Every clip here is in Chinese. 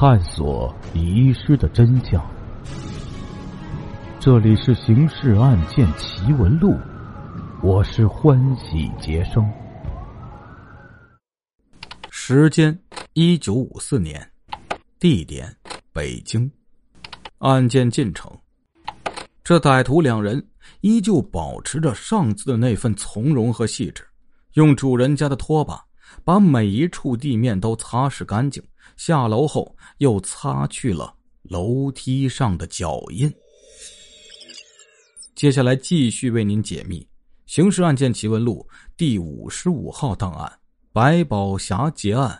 探索遗失的真相。这里是《刑事案件奇闻录》，我是欢喜杰生。时间：一九五四年，地点：北京。案件进程：这歹徒两人依旧保持着上次的那份从容和细致，用主人家的拖把。把每一处地面都擦拭干净，下楼后又擦去了楼梯上的脚印。接下来继续为您解密《刑事案件奇闻录》第五十五号档案——白宝霞劫案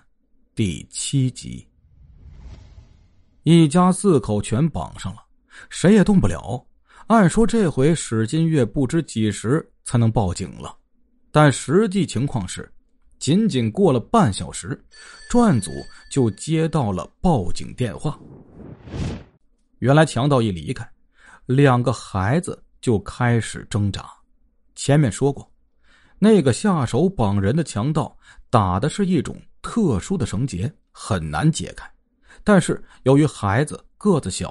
第七集。一家四口全绑上了，谁也动不了。按说这回史金月不知几时才能报警了，但实际情况是。仅仅过了半小时，专案组就接到了报警电话。原来强盗一离开，两个孩子就开始挣扎。前面说过，那个下手绑人的强盗打的是一种特殊的绳结，很难解开。但是由于孩子个子小，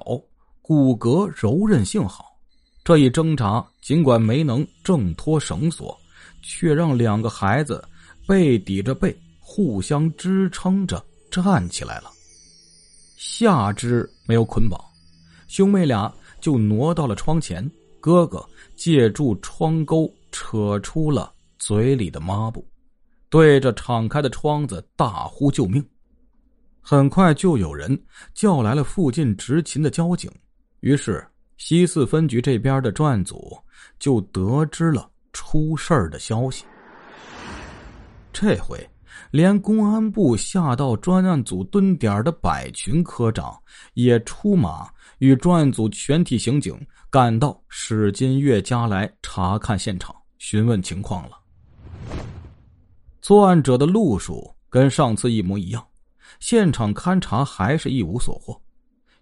骨骼柔韧性好，这一挣扎尽管没能挣脱绳索，却让两个孩子。背抵着背，互相支撑着站起来了。下肢没有捆绑，兄妹俩就挪到了窗前。哥哥借助窗钩扯出了嘴里的抹布，对着敞开的窗子大呼救命。很快就有人叫来了附近执勤的交警，于是西四分局这边的专案组就得知了出事儿的消息。这回，连公安部下到专案组蹲点的百群科长也出马，与专案组全体刑警赶到史金月家来查看现场，询问情况了。作案者的路数跟上次一模一样，现场勘查还是一无所获。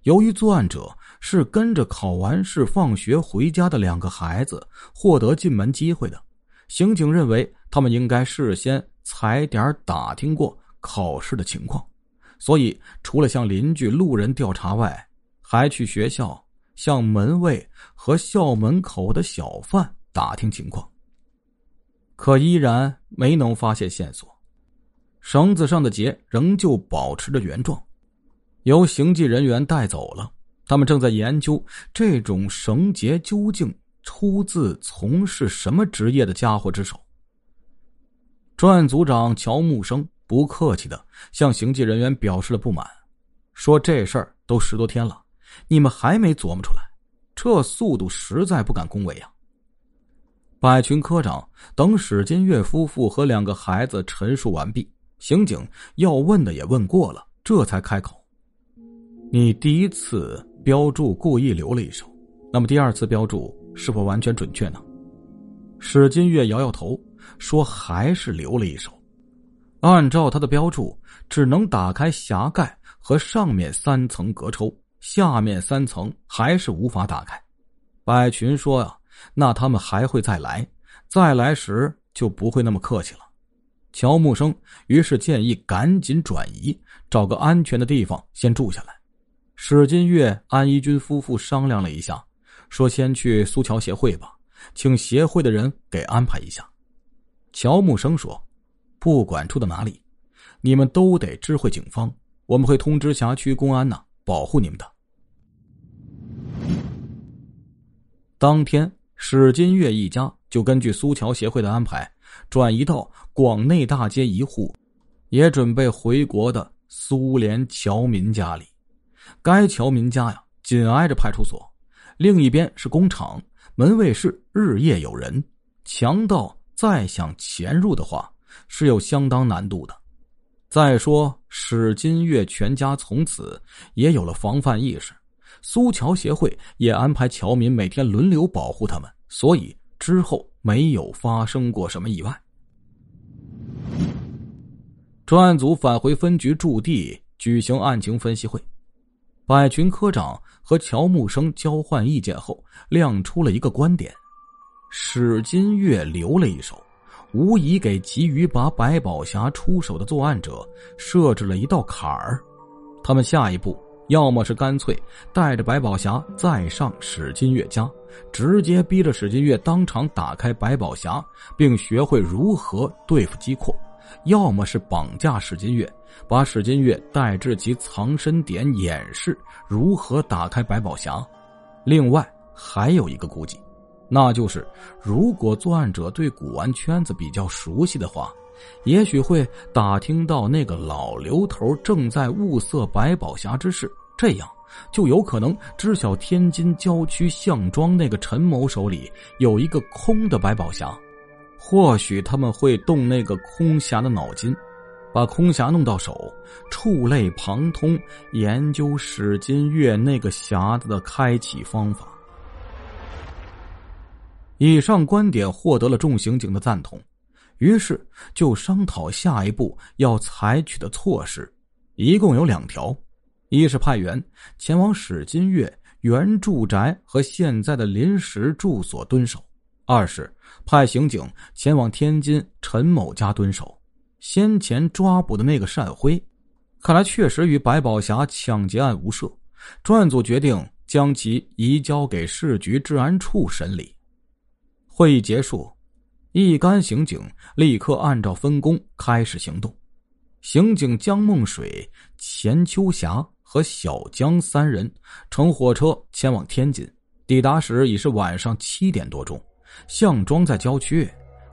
由于作案者是跟着考完试放学回家的两个孩子获得进门机会的，刑警认为他们应该事先。踩点打听过考试的情况，所以除了向邻居、路人调查外，还去学校向门卫和校门口的小贩打听情况。可依然没能发现线索，绳子上的结仍旧保持着原状，由行迹人员带走了。他们正在研究这种绳结究竟出自从事什么职业的家伙之手。专案组长乔木生不客气的向刑警人员表示了不满，说：“这事儿都十多天了，你们还没琢磨出来，这速度实在不敢恭维啊。”百群科长等史金月夫妇和两个孩子陈述完毕，刑警要问的也问过了，这才开口：“你第一次标注故意留了一手，那么第二次标注是否完全准确呢？”史金月摇摇头。说还是留了一手，按照他的标注，只能打开匣盖和上面三层隔抽，下面三层还是无法打开。百群说呀，那他们还会再来，再来时就不会那么客气了。乔木生于是建议赶紧转移，找个安全的地方先住下来。史金月、安一军夫妇商量了一下，说先去苏桥协会吧，请协会的人给安排一下。乔木生说：“不管住到哪里，你们都得知会警方，我们会通知辖区公安呢，保护你们的。”当天，史金月一家就根据苏桥协会的安排，转移到广内大街一户，也准备回国的苏联侨民家里。该侨民家呀，紧挨着派出所，另一边是工厂，门卫室日夜有人，强盗。再想潜入的话，是有相当难度的。再说史金月全家从此也有了防范意识，苏桥协会也安排侨民每天轮流保护他们，所以之后没有发生过什么意外。专案组返回分局驻地举行案情分析会，百群科长和乔木生交换意见后，亮出了一个观点。史金月留了一手，无疑给急于把白宝霞出手的作案者设置了一道坎儿。他们下一步要么是干脆带着白宝霞再上史金月家，直接逼着史金月当场打开白宝霞，并学会如何对付姬括；要么是绑架史金月，把史金月带至其藏身点，演示如何打开白宝霞。另外还有一个估计，那就是如果作案者对古玩圈子比较熟悉的话。也许会打听到那个老刘头正在物色百宝匣之事，这样就有可能知晓天津郊区项庄那个陈某手里有一个空的百宝匣。或许他们会动那个空匣的脑筋，把空匣弄到手，触类旁通，研究史金月那个匣子的开启方法。以上观点获得了众刑警的赞同。于是就商讨下一步要采取的措施，一共有两条：一是派员前往史金月原住宅和现在的临时住所蹲守；二是派刑警前往天津陈某家蹲守。先前抓捕的那个单辉，看来确实与白宝霞抢劫案无涉。专案组决定将其移交给市局治安处审理。会议结束。一干刑警立刻按照分工开始行动。刑警江梦水、钱秋霞和小江三人乘火车前往天津，抵达时已是晚上七点多钟。项庄在郊区，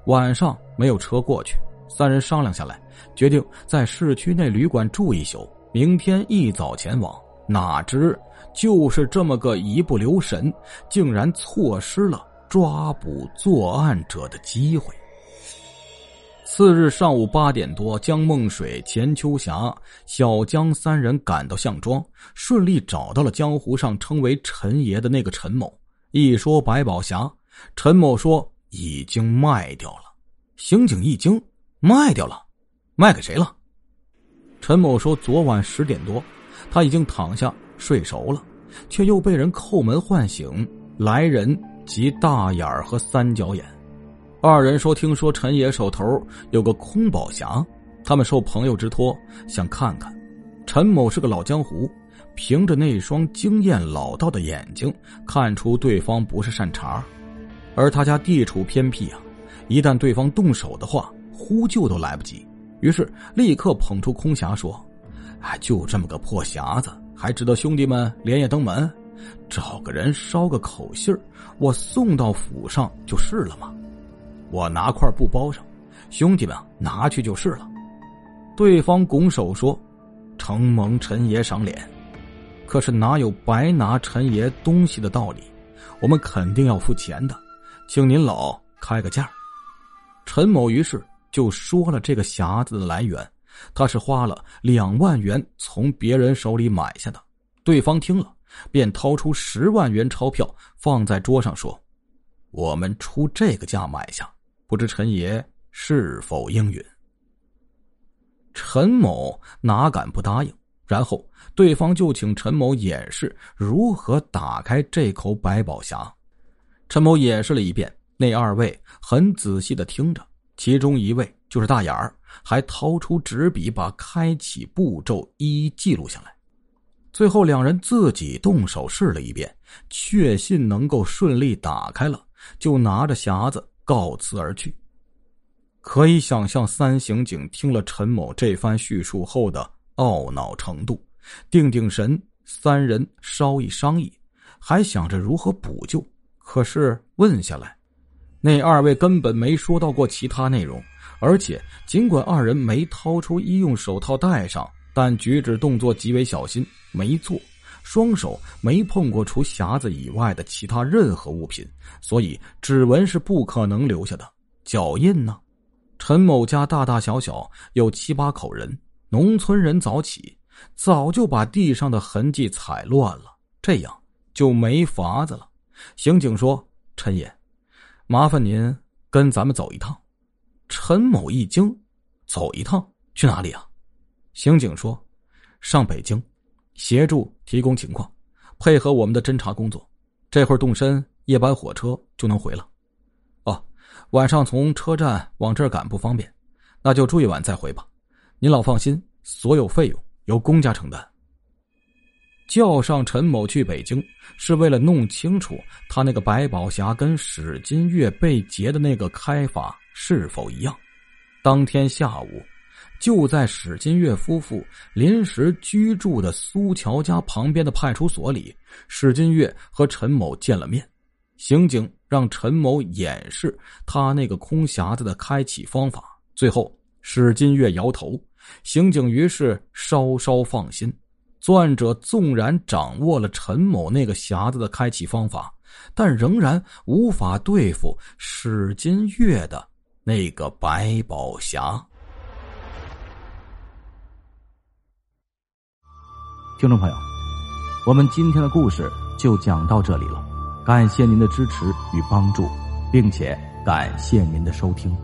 晚上没有车过去。三人商量下来，决定在市区内旅馆住一宿，明天一早前往。哪知就是这么个一不留神，竟然错失了。抓捕作案者的机会。次日上午八点多，江梦水、钱秋霞、小江三人赶到项庄，顺利找到了江湖上称为陈爷的那个陈某。一说白宝匣，陈某说已经卖掉了。刑警一惊：“卖掉了？卖给谁了？”陈某说：“昨晚十点多，他已经躺下睡熟了，却又被人叩门唤醒。来人。”及大眼儿和三角眼，二人说：“听说陈爷手头有个空宝匣，他们受朋友之托想看看。”陈某是个老江湖，凭着那双经验老道的眼睛，看出对方不是善茬。而他家地处偏僻啊，一旦对方动手的话，呼救都来不及。于是立刻捧出空匣说：“哎，就这么个破匣子，还值得兄弟们连夜登门？”找个人捎个口信我送到府上就是了嘛。我拿块布包上，兄弟们拿去就是了。对方拱手说：“承蒙陈爷赏脸，可是哪有白拿陈爷东西的道理？我们肯定要付钱的，请您老开个价。”陈某于是就说了这个匣子的来源，他是花了两万元从别人手里买下的。对方听了。便掏出十万元钞票放在桌上，说：“我们出这个价买下，不知陈爷是否应允？”陈某哪敢不答应？然后对方就请陈某演示如何打开这口百宝匣。陈某演示了一遍，那二位很仔细的听着，其中一位就是大眼儿，还掏出纸笔把开启步骤一一记录下来。最后，两人自己动手试了一遍，确信能够顺利打开了，就拿着匣子告辞而去。可以想象，三刑警听了陈某这番叙述后的懊恼程度。定定神，三人稍一商议，还想着如何补救。可是问下来，那二位根本没说到过其他内容，而且尽管二人没掏出医用手套戴上。但举止动作极为小心，没做，双手没碰过除匣子以外的其他任何物品，所以指纹是不可能留下的。脚印呢？陈某家大大小小有七八口人，农村人早起，早就把地上的痕迹踩乱了，这样就没法子了。刑警说：“陈爷，麻烦您跟咱们走一趟。”陈某一惊：“走一趟？去哪里啊？”刑警说：“上北京，协助提供情况，配合我们的侦查工作。这会儿动身，夜班火车就能回了。哦，晚上从车站往这儿赶不方便，那就住一晚再回吧。您老放心，所有费用由公家承担。叫上陈某去北京，是为了弄清楚他那个百宝匣跟史金月被劫的那个开法是否一样。当天下午，就在史金月夫妇临时居住的苏乔家旁边的派出所里，史金月和陈某见了面。刑警让陈某演示他那个空匣子的开启方法，最后史金月摇头。刑警于是稍稍放心。作案者纵然掌握了陈某那个匣子的开启方法，但仍然无法对付史金月的那个百宝匣。听众朋友，我们今天的故事就讲到这里了，感谢您的支持与帮助，并且感谢您的收听。